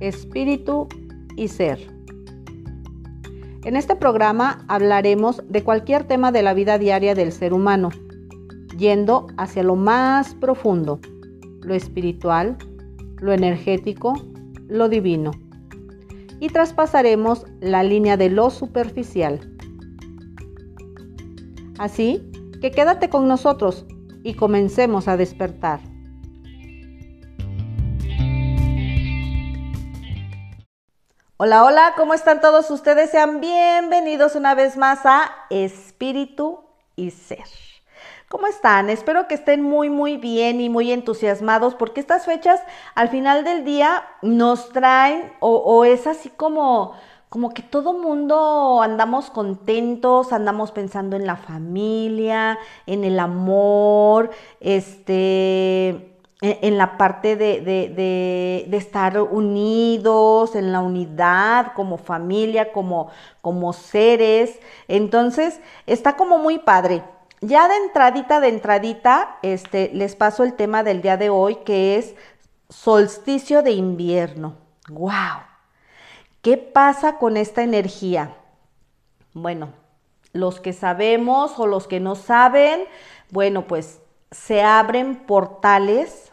espíritu y ser. En este programa hablaremos de cualquier tema de la vida diaria del ser humano, yendo hacia lo más profundo, lo espiritual, lo energético, lo divino. Y traspasaremos la línea de lo superficial. Así que quédate con nosotros y comencemos a despertar. Hola, hola, ¿cómo están todos ustedes? Sean bienvenidos una vez más a Espíritu y Ser. ¿Cómo están? Espero que estén muy, muy bien y muy entusiasmados porque estas fechas al final del día nos traen o, es así como, como que todo mundo andamos contentos, andamos pensando en la familia, en el amor, este en la parte de, estar unidos, en la unidad, como familia, como, como seres. Entonces, está como muy padre. Ya de entradita, de entradita, este, les paso el tema del día de hoy, que es solsticio de invierno. ¡Wow! ¿Qué pasa con esta energía? Bueno, los que sabemos o los que no saben, bueno, pues se abren portales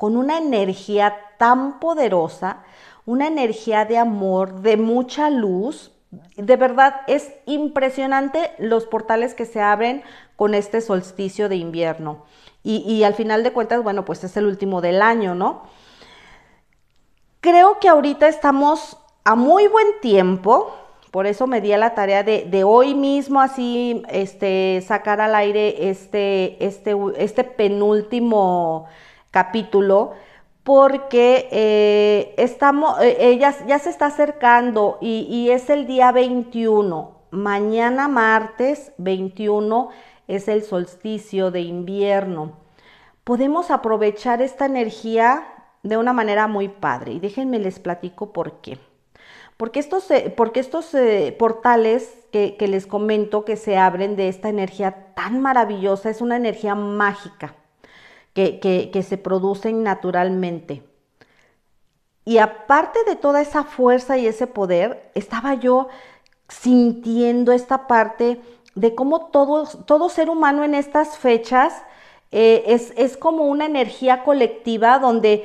con una energía tan poderosa, una energía de amor, de mucha luz. De verdad es impresionante los portales que se abren con este solsticio de invierno. Y, al final de cuentas, bueno, pues es el último del año, ¿no? Creo que ahorita estamos a muy buen tiempo, por eso me di a la tarea de, hoy mismo así este, sacar al aire este, este, este penúltimo capítulo porque eh, estamos, ella eh, ya se está acercando y, es el día 21. Mañana martes 21 es el solsticio de invierno. Podemos aprovechar esta energía de una manera muy padre y déjenme les platico por qué. Porque estos, eh, porque estos portales que les comento que se abren de esta energía tan maravillosa es una energía mágica que, se producen naturalmente. Y aparte de toda esa fuerza y ese poder, estaba yo sintiendo esta parte de cómo todo, todo ser humano en estas fechas eh, es, es, como una energía colectiva donde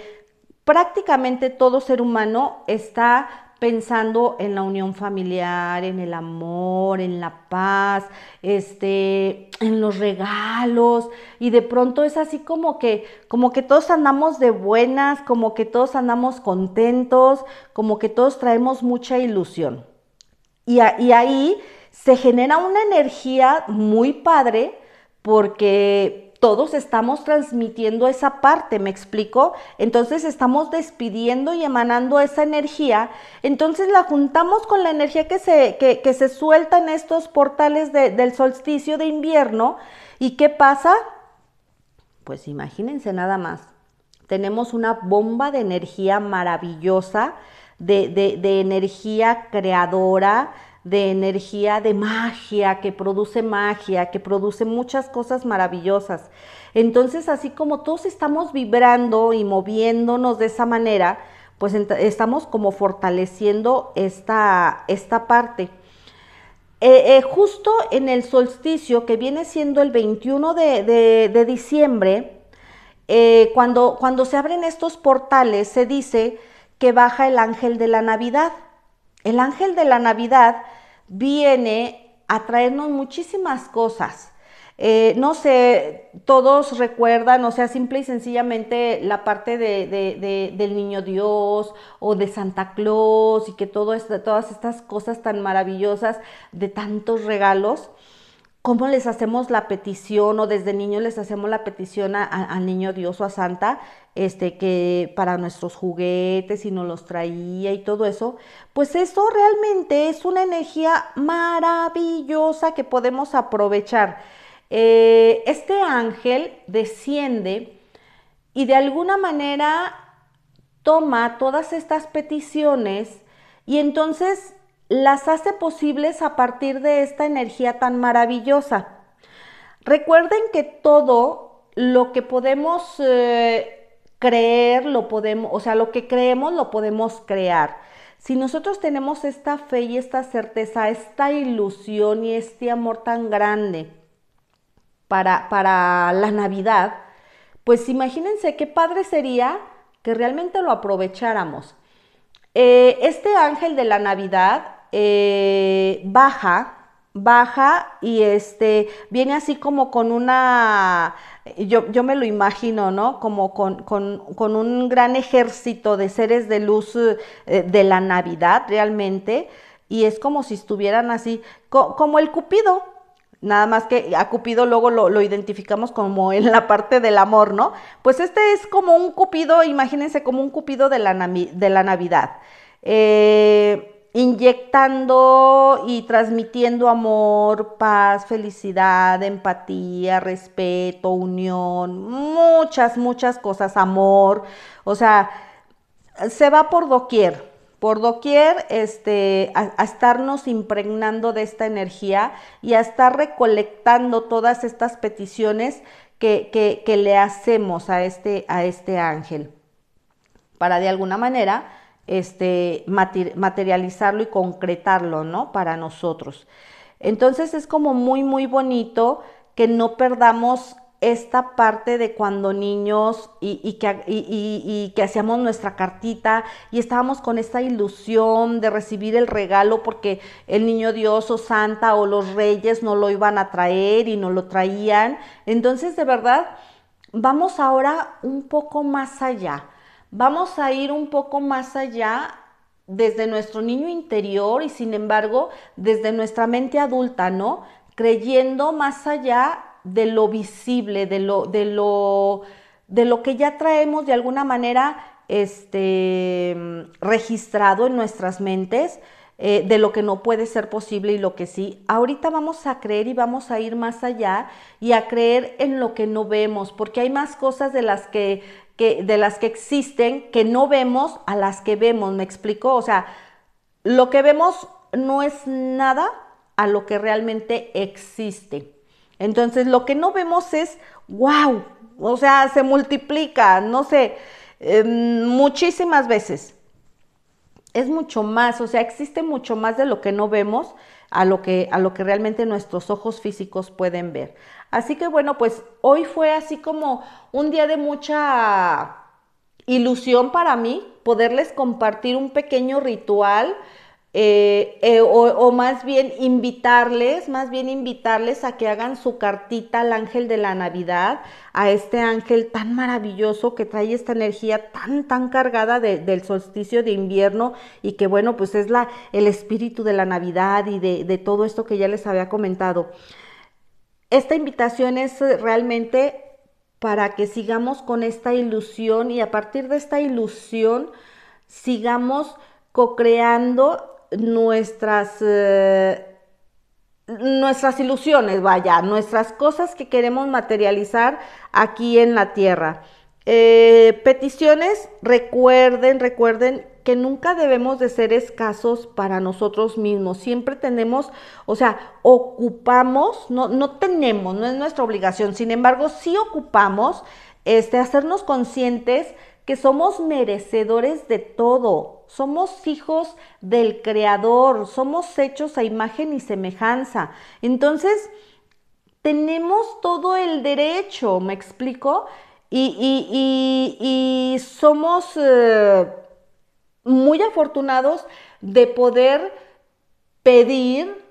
prácticamente todo ser humano está pensando en la unión familiar, en el amor, en la paz, este, en los regalos y de pronto es así como que como que todos andamos de buenas, como que todos andamos contentos, como que todos traemos mucha ilusión. Y, y ahí se genera una energía muy padre porque todos estamos transmitiendo esa parte, ¿me explico? Entonces estamos despidiendo y emanando esa energía, entonces la juntamos con la energía que se, que, se suelta en estos portales del solsticio de invierno. ¿Y qué pasa? Pues imagínense nada más, tenemos una bomba de energía maravillosa, de, de energía creadora, de energía de magia, que produce magia, que produce muchas cosas maravillosas. Entonces, así como todos estamos vibrando y moviéndonos de esa manera, pues estamos como fortaleciendo esta, esta parte. Eh, eh, justo en el solsticio, que viene siendo el 21 de, diciembre, eh, cuando, cuando se abren estos portales, se dice que baja el ángel de la Navidad. El ángel de la Navidad viene a traernos muchísimas cosas. Eh, no sé, todos recuerdan, o sea, simple y sencillamente la parte de, del niño Dios o de Santa Claus y que todo todas estas cosas tan maravillosas de tantos regalos cómo les hacemos la petición o desde niños les hacemos la petición al niño Dios o a Santa, este, que para nuestros juguetes y nos los traía y todo eso, pues eso realmente es una energía maravillosa que podemos aprovechar. Eh, este ángel desciende y de alguna manera toma todas estas peticiones y entonces las hace posibles a partir de esta energía tan maravillosa. Recuerden que todo lo que podemos eh, creer lo podemos, o sea, lo que creemos lo podemos crear. Si nosotros tenemos esta fe y esta certeza, esta ilusión y este amor tan grande para, para la Navidad, pues imagínense qué padre sería que realmente lo aprovecháramos. Eh, este ángel de la Navidad eh, baja, baja y este viene así como con una, yo, yo me lo imagino, ¿no? Como con, con, un gran ejército de seres de luz eh, de la Navidad realmente, y es como si estuvieran así, como el Cupido, Nada más que a Cupido luego lo, identificamos como en la parte del amor, ¿no? Pues este es como un Cupido, imagínense como un Cupido de la, de la Navidad. Eh, inyectando y transmitiendo amor, paz, felicidad, empatía, respeto, unión, muchas, muchas cosas, amor. O sea, se va por doquier por doquier, este, a, estarnos impregnando de esta energía y a estar recolectando todas estas peticiones que, que, le hacemos a este, a este ángel, para de alguna manera este, materializarlo y concretarlo, ¿no? Para nosotros. Entonces es como muy, muy bonito que no perdamos esta parte de cuando niños y, que, que, hacíamos nuestra cartita y estábamos con esta ilusión de recibir el regalo porque el niño Dios o Santa o los reyes no lo iban a traer y no lo traían. Entonces, de verdad, vamos ahora un poco más allá. Vamos a ir un poco más allá desde nuestro niño interior y sin embargo desde nuestra mente adulta, ¿no? Creyendo más allá de lo visible, de lo, de lo, de lo que ya traemos de alguna manera este, registrado en nuestras mentes, eh, de lo que no puede ser posible y lo que sí. Ahorita vamos a creer y vamos a ir más allá y a creer en lo que no vemos, porque hay más cosas de las que, que, de las que existen que no vemos a las que vemos, ¿me explico? O sea, lo que vemos no es nada a lo que realmente existe. Entonces, lo que no vemos es, wow, o sea, se multiplica, no sé, em, muchísimas veces. Es mucho más, o sea, existe mucho más de lo que no vemos a lo que, a lo que realmente nuestros ojos físicos pueden ver. Así que bueno, pues hoy fue así como un día de mucha ilusión para mí poderles compartir un pequeño ritual eh, eh, o, más bien invitarles, más bien invitarles a que hagan su cartita al ángel de la Navidad, a este ángel tan maravilloso que trae esta energía tan, tan cargada del solsticio de invierno y que bueno, pues es la, el espíritu de la Navidad y de, de todo esto que ya les había comentado. Esta invitación es realmente para que sigamos con esta ilusión y a partir de esta ilusión sigamos co-creando nuestras, eh, nuestras ilusiones, vaya, nuestras cosas que queremos materializar aquí en la tierra. Eh, peticiones, recuerden, recuerden que nunca debemos de ser escasos para nosotros mismos. Siempre tenemos, o sea, ocupamos, no, no tenemos, no es nuestra obligación. Sin embargo, sí ocupamos este, hacernos conscientes que somos merecedores de todo, somos hijos del Creador, somos hechos a imagen y semejanza. Entonces, tenemos todo el derecho, ¿me explico? Y, somos eh, muy afortunados de poder pedir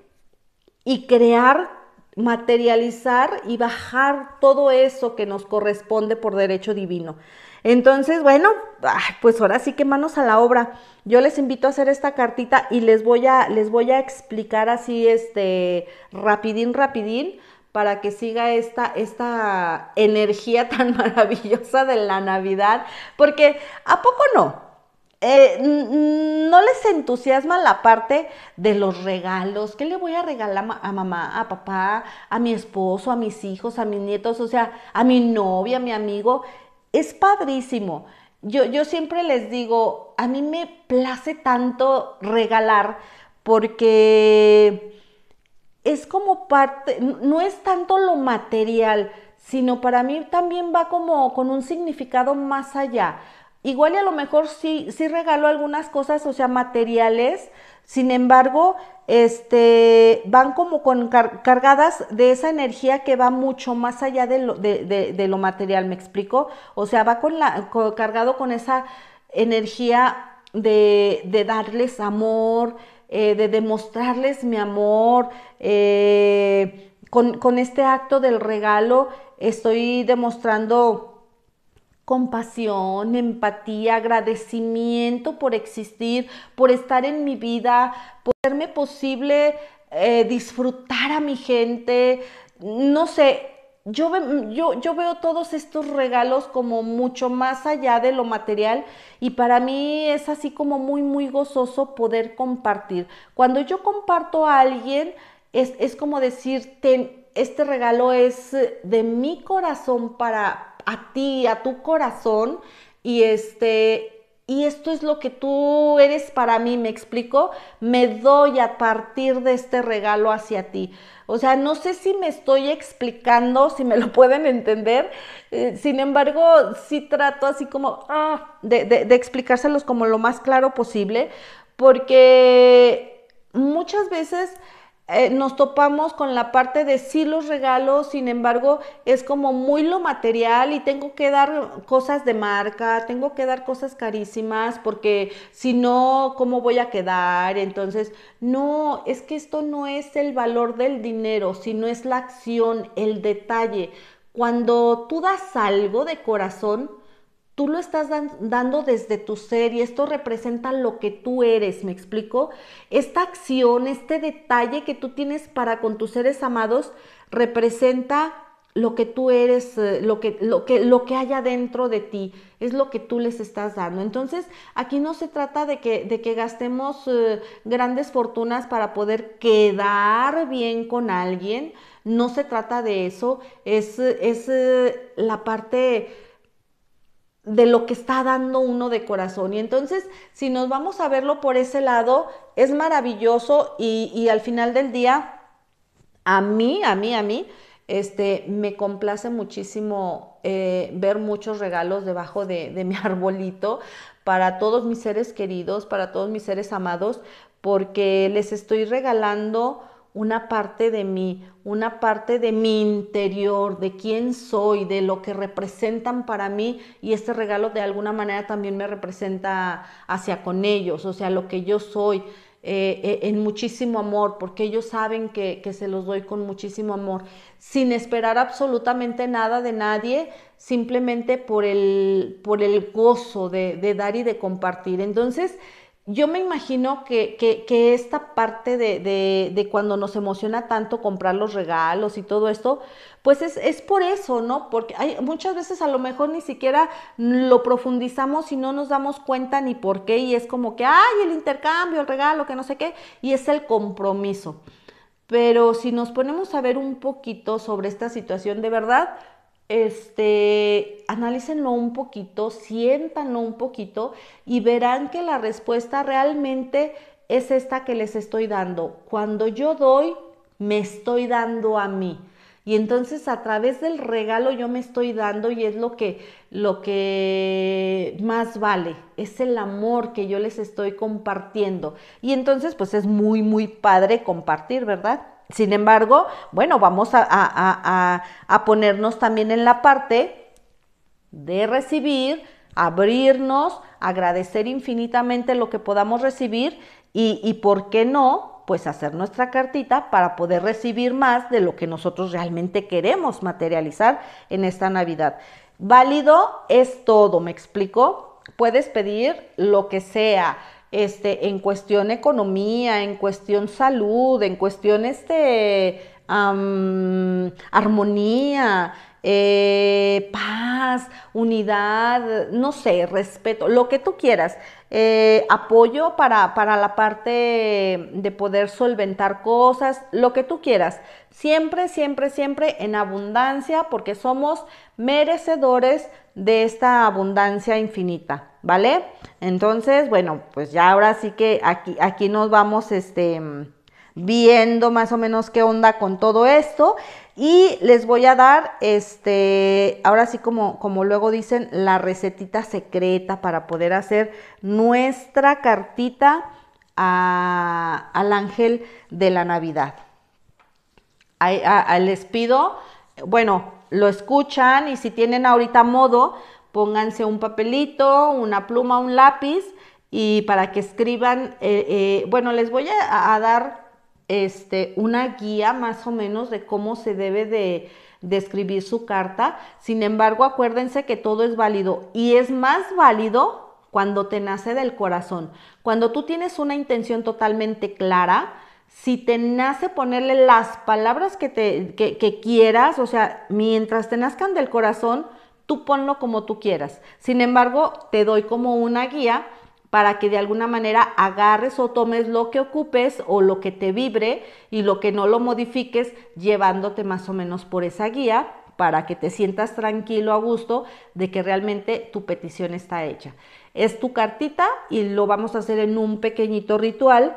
y crear, materializar y bajar todo eso que nos corresponde por derecho divino. Entonces, bueno, pues ahora sí que manos a la obra. Yo les invito a hacer esta cartita y les voy a, les voy a explicar así, este, rapidín, rapidín, para que siga esta, esta energía tan maravillosa de la Navidad, porque ¿a poco no? Eh, no les entusiasma la parte de los regalos. ¿Qué le voy a regalar a mamá, a papá, a mi esposo, a mis hijos, a mis nietos, o sea, a mi novia, a mi amigo? es padrísimo. Yo, yo siempre les digo, a mí me place tanto regalar porque es como parte, no es tanto lo material, sino para mí también va como con un significado más allá. Igual y a lo mejor sí, sí regalo algunas cosas, o sea, materiales, sin embargo, este, van como con cargadas de esa energía que va mucho más allá de lo, de, lo material, ¿me explico? O sea, va con la, cargado con esa energía de, darles amor, eh, de demostrarles mi amor. Eh, con, con este acto del regalo estoy demostrando compasión, empatía, agradecimiento por existir, por estar en mi vida, por hacerme posible eh, disfrutar a mi gente. No sé, yo, veo todos estos regalos como mucho más allá de lo material y para mí es así como muy, muy gozoso poder compartir. Cuando yo comparto a alguien, es, es como decir, este regalo es de mi corazón para, a ti, a tu corazón y este y esto es lo que tú eres para mí, me explico, me doy a partir de este regalo hacia ti. O sea, no sé si me estoy explicando, si me lo pueden entender, eh, sin embargo, sí trato así como ah, de, de explicárselos como lo más claro posible, porque muchas veces eh, nos topamos con la parte de sí los regalos, sin embargo, es como muy lo material y tengo que dar cosas de marca, tengo que dar cosas carísimas porque si no, ¿cómo voy a quedar? Entonces, no, es que esto no es el valor del dinero, sino es la acción, el detalle. Cuando tú das algo de corazón, Tú lo estás dando desde tu ser y esto representa lo que tú eres, ¿me explico? Esta acción, este detalle que tú tienes para con tus seres amados representa lo que tú eres, eh, lo que, lo que, lo que hay adentro de ti, es lo que tú les estás dando. Entonces, aquí no se trata de que, de que gastemos eh, grandes fortunas para poder quedar bien con alguien, no se trata de eso, es, es eh, la parte de lo que está dando uno de corazón. Y entonces, si nos vamos a verlo por ese lado, es maravilloso y, al final del día, a mí, a mí, a mí, este, me complace muchísimo eh, ver muchos regalos debajo de, de mi arbolito para todos mis seres queridos, para todos mis seres amados, porque les estoy regalando una parte de mí, una parte de mi interior, de quién soy, de lo que representan para mí y este regalo de alguna manera también me representa hacia con ellos, o sea, lo que yo soy. Eh, eh, en muchísimo amor, porque ellos saben que, se los doy con muchísimo amor, sin esperar absolutamente nada de nadie, simplemente por el, por el gozo de, de dar y de compartir. Entonces, yo me imagino que, esta parte de, cuando nos emociona tanto comprar los regalos y todo esto, pues es, por eso, ¿no? Porque hay, muchas veces a lo mejor ni siquiera lo profundizamos y no nos damos cuenta ni por qué, y es como que, ay, el intercambio, el regalo, que no sé qué, y es el compromiso. Pero si nos ponemos a ver un poquito sobre esta situación de verdad, este, analícenlo un poquito, siéntanlo un poquito y verán que la respuesta realmente es esta que les estoy dando. Cuando yo doy, me estoy dando a mí. Y entonces a través del regalo yo me estoy dando y es lo que, lo que más vale, es el amor que yo les estoy compartiendo. Y entonces pues es muy, muy padre compartir, ¿verdad? Sin embargo, bueno, vamos a, ponernos también en la parte de recibir, abrirnos, agradecer infinitamente lo que podamos recibir y, y, por qué no, pues hacer nuestra cartita para poder recibir más de lo que nosotros realmente queremos materializar en esta Navidad. Válido es todo, ¿me explico? Puedes pedir lo que sea, este, en cuestión economía, en cuestión salud, en cuestión este, armonía, eh, paz, unidad, no sé, respeto, lo que tú quieras. Eh, apoyo para, para, la parte de poder solventar cosas, lo que tú quieras. Siempre, siempre, siempre en abundancia porque somos merecedores de esta abundancia infinita, ¿vale? Entonces, bueno, pues ya ahora sí que aquí, aquí nos vamos este, viendo más o menos qué onda con todo esto. Y les voy a dar, este, ahora sí como, como luego dicen, la recetita secreta para poder hacer nuestra cartita al ángel de la Navidad. les pido, bueno, lo escuchan y si tienen ahorita modo, pónganse un papelito, una pluma, un lápiz y para que escriban, eh, eh, bueno, les voy a, dar este, una guía más o menos de cómo se debe de, escribir su carta. Sin embargo, acuérdense que todo es válido y es más válido cuando te nace del corazón. Cuando tú tienes una intención totalmente clara, si te nace ponerle las palabras que, te, que, quieras, o sea, mientras te nazcan del corazón, tú ponlo como tú quieras. Sin embargo, te doy como una guía para que de alguna manera agarres o tomes lo que ocupes o lo que te vibre y lo que no lo modifiques llevándote más o menos por esa guía para que te sientas tranquilo, a gusto de que realmente tu petición está hecha. Es tu cartita y lo vamos a hacer en un pequeñito ritual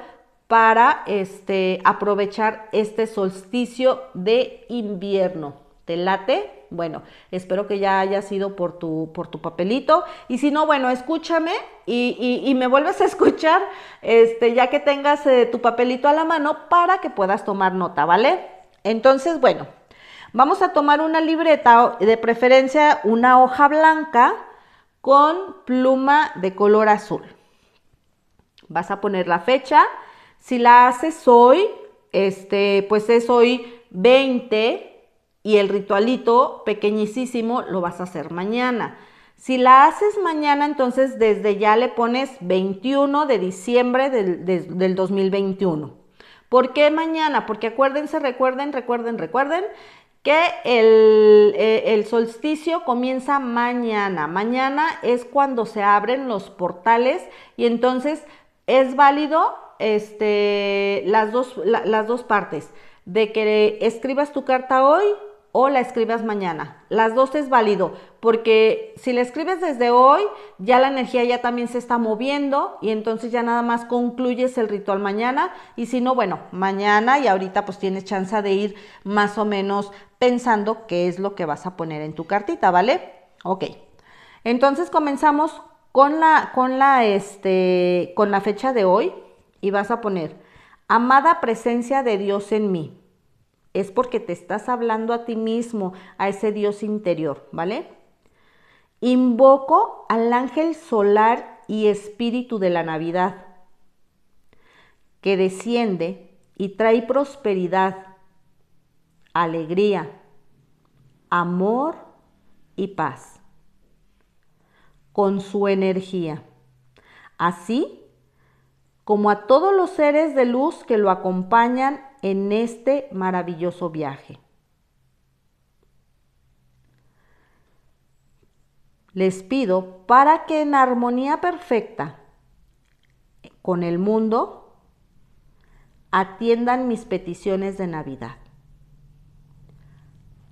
para este, aprovechar este solsticio de invierno. ¿Te late? Bueno, espero que ya haya sido por tu, por tu papelito. Y si no, bueno, escúchame y, me vuelves a escuchar, este, ya que tengas eh, tu papelito a la mano para que puedas tomar nota, ¿vale? Entonces, bueno, vamos a tomar una libreta, de preferencia una hoja blanca con pluma de color azul. Vas a poner la fecha. Si la haces hoy, este, pues es hoy 20 y el ritualito pequeñísimo lo vas a hacer mañana. Si la haces mañana, entonces desde ya le pones 21 de diciembre del, 2021. ¿Por qué mañana? Porque acuérdense, recuerden, recuerden, recuerden que eh, el, solsticio comienza mañana. Mañana es cuando se abren los portales y entonces es válido este, las, dos, las dos partes. De que escribas tu carta hoy o la escribas mañana. Las dos es válido, porque si la escribes desde hoy, ya la energía ya también se está moviendo y entonces ya nada más concluyes el ritual mañana. Y si no, bueno, mañana y ahorita pues tienes chance de ir más o menos pensando qué es lo que vas a poner en tu cartita, ¿vale? Ok. Entonces comenzamos con la, con la, este, con la fecha de hoy y vas a poner, amada presencia de Dios en mí es porque te estás hablando a ti mismo, a ese Dios interior, ¿vale? Invoco al ángel solar y espíritu de la Navidad, que desciende y trae prosperidad, alegría, amor y paz, con su energía, así como a todos los seres de luz que lo acompañan en este maravilloso viaje. Les pido para que en armonía perfecta con el mundo atiendan mis peticiones de Navidad.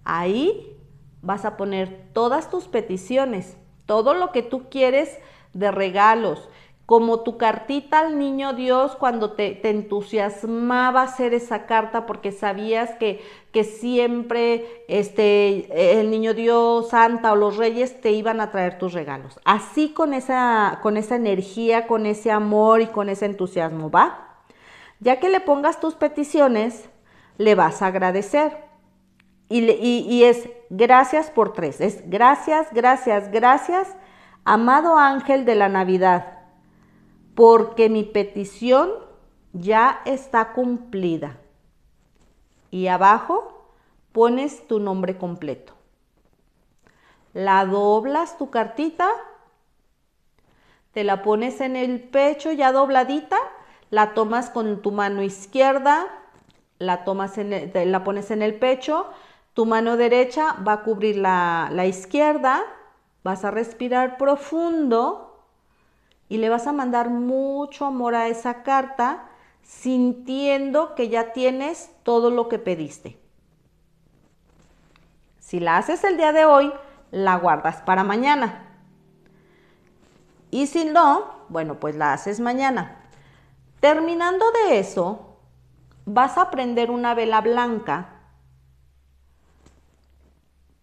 Ahí vas a poner todas tus peticiones, todo lo que tú quieres de regalos, como tu cartita al niño Dios cuando te, entusiasmaba hacer esa carta porque sabías que, que, siempre este, el niño Dios, Santa o los reyes te iban a traer tus regalos. Así con esa, con esa energía, con ese amor y con ese entusiasmo, ¿va? Ya que le pongas tus peticiones, le vas a agradecer. Y, y, y es gracias por tres. Es gracias, gracias, gracias, amado ángel de la Navidad porque mi petición ya está cumplida. Y abajo pones tu nombre completo. La doblas tu cartita, te la pones en el pecho ya dobladita, la tomas con tu mano izquierda, la, tomas en la pones en el pecho, tu mano derecha va a cubrir la, la izquierda, vas a respirar profundo y le vas a mandar mucho amor a esa carta sintiendo que ya tienes todo lo que pediste. Si la haces el día de hoy, la guardas para mañana. Y si no, bueno, pues la haces mañana. Terminando de eso, vas a prender una vela blanca.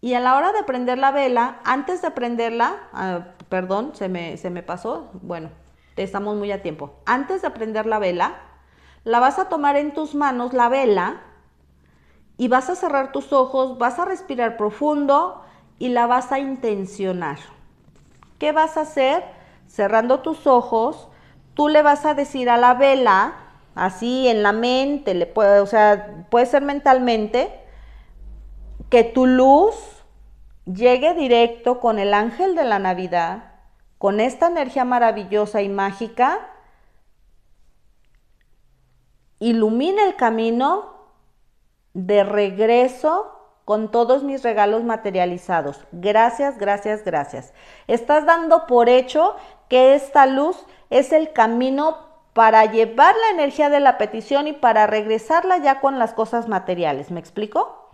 Y a la hora de prender la vela, antes de prenderla, ah, perdón, se me, se me pasó, bueno, estamos muy a tiempo. Antes de prender la vela, la vas a tomar en tus manos, la vela, y vas a cerrar tus ojos, vas a respirar profundo y la vas a intencionar. ¿Qué vas a hacer? Cerrando tus ojos, tú le vas a decir a la vela, así en la mente, le puede, o sea, puede ser mentalmente, que tu luz llegue directo con el ángel de la Navidad, con esta energía maravillosa y mágica, ilumine el camino de regreso con todos mis regalos materializados. Gracias, gracias, gracias. Estás dando por hecho que esta luz es el camino para llevar la energía de la petición y para regresarla ya con las cosas materiales. ¿Me explico?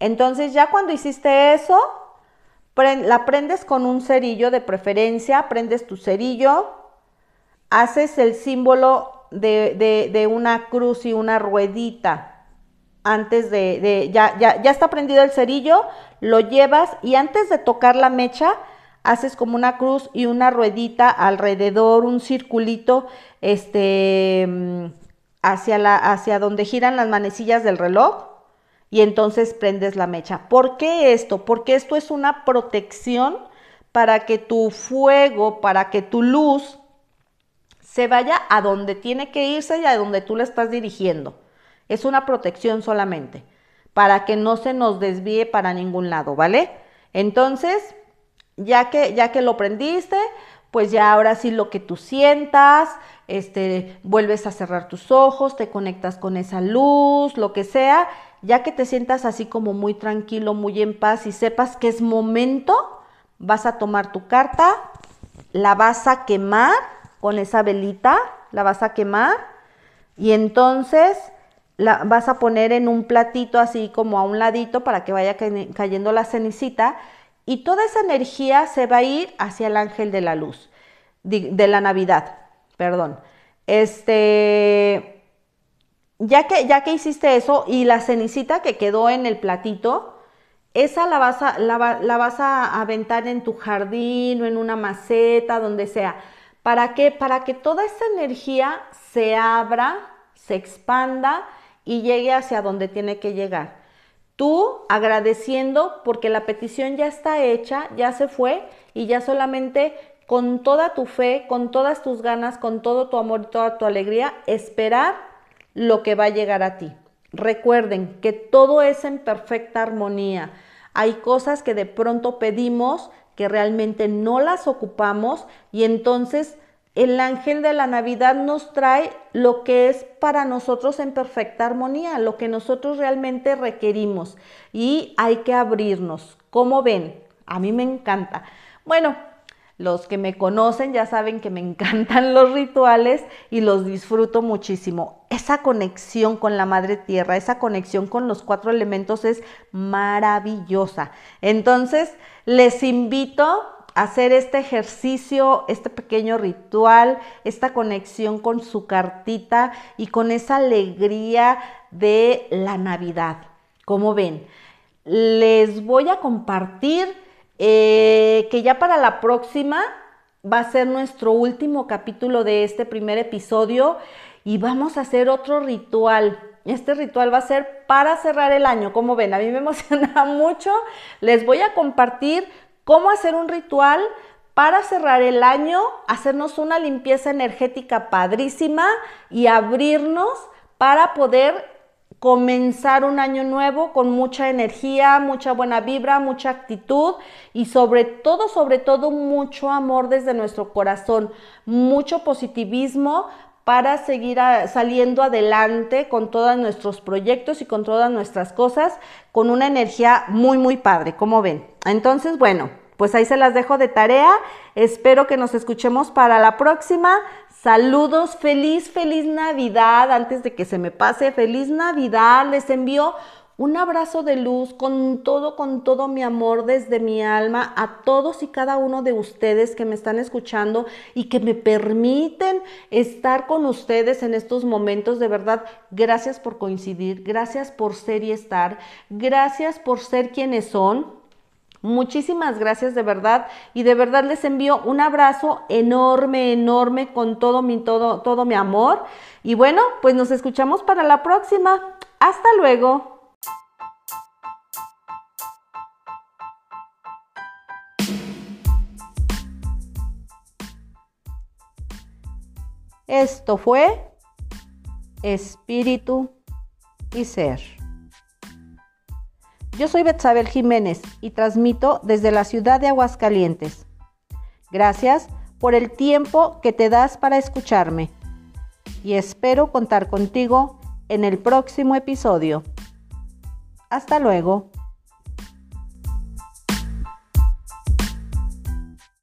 Entonces ya cuando hiciste eso, la prendes con un cerillo de preferencia, prendes tu cerillo, haces el símbolo de, de una cruz y una ruedita antes de, ya, ya, ya está prendido el cerillo, lo llevas y antes de tocar la mecha, haces como una cruz y una ruedita alrededor, un circulito, este, mm, hacia, la, hacia donde giran las manecillas del reloj y entonces prendes la mecha. ¿Por qué esto? Porque esto es una protección para que tu fuego, para que tu luz se vaya a donde tiene que irse y a donde tú la estás dirigiendo. Es una protección solamente, para que no se nos desvíe para ningún lado, ¿vale? Entonces, ya que, ya que lo prendiste, pues ya ahora sí lo que tú sientas, este, vuelves a cerrar tus ojos, te conectas con esa luz, lo que sea, ya que te sientas así como muy tranquilo, muy en paz y sepas que es momento, vas a tomar tu carta, la vas a quemar con esa velita, la vas a quemar y entonces la vas a poner en un platito así como a un ladito para que vaya cayendo la cenicita y toda esa energía se va a ir hacia el ángel de la luz, de, la Navidad, perdón. Este, ya que, ya que hiciste eso y la cenicita que quedó en el platito, esa la vas a, la, la vas a aventar en tu jardín o en una maceta, donde sea. ¿Para qué? Para que toda esa energía se abra, se expanda y llegue hacia donde tiene que llegar. Tú agradeciendo porque la petición ya está hecha, ya se fue y ya solamente con toda tu fe, con todas tus ganas, con todo tu amor y toda tu alegría, esperar lo que va a llegar a ti. Recuerden que todo es en perfecta armonía. Hay cosas que de pronto pedimos que realmente no las ocupamos y entonces el ángel de la Navidad nos trae lo que es para nosotros en perfecta armonía, lo que nosotros realmente requerimos. Y hay que abrirnos. ¿Cómo ven? A mí me encanta. Bueno, los que me conocen ya saben que me encantan los rituales y los disfruto muchísimo. Esa conexión con la Madre Tierra, esa conexión con los cuatro elementos es maravillosa. Entonces, les invito hacer este ejercicio, este pequeño ritual, esta conexión con su cartita y con esa alegría de la Navidad. Como ven, les voy a compartir eh, que ya para la próxima va a ser nuestro último capítulo de este primer episodio y vamos a hacer otro ritual. Este ritual va a ser para cerrar el año. Como ven, a mí me emociona mucho. Les voy a compartir cómo hacer un ritual para cerrar el año, hacernos una limpieza energética padrísima y abrirnos para poder comenzar un año nuevo con mucha energía, mucha buena vibra, mucha actitud y sobre todo, sobre todo mucho amor desde nuestro corazón, mucho positivismo para seguir saliendo adelante con todos nuestros proyectos y con todas nuestras cosas con una energía muy, muy padre, como ven. Entonces, bueno, pues ahí se las dejo de tarea. Espero que nos escuchemos para la próxima. Saludos, feliz, feliz Navidad. Antes de que se me pase, feliz Navidad. Les envío un abrazo de luz con todo, con todo mi amor desde mi alma a todos y cada uno de ustedes que me están escuchando y que me permiten estar con ustedes en estos momentos. De verdad, gracias por coincidir, gracias por ser y estar, gracias por ser quienes son. Muchísimas gracias de verdad y de verdad les envío un abrazo enorme, enorme con todo mi todo todo mi amor y bueno, pues nos escuchamos para la próxima. Hasta luego. Esto fue Espíritu y Ser. Yo soy Betsabel Jiménez y transmito desde la ciudad de Aguascalientes. Gracias por el tiempo que te das para escucharme y espero contar contigo en el próximo episodio. Hasta luego.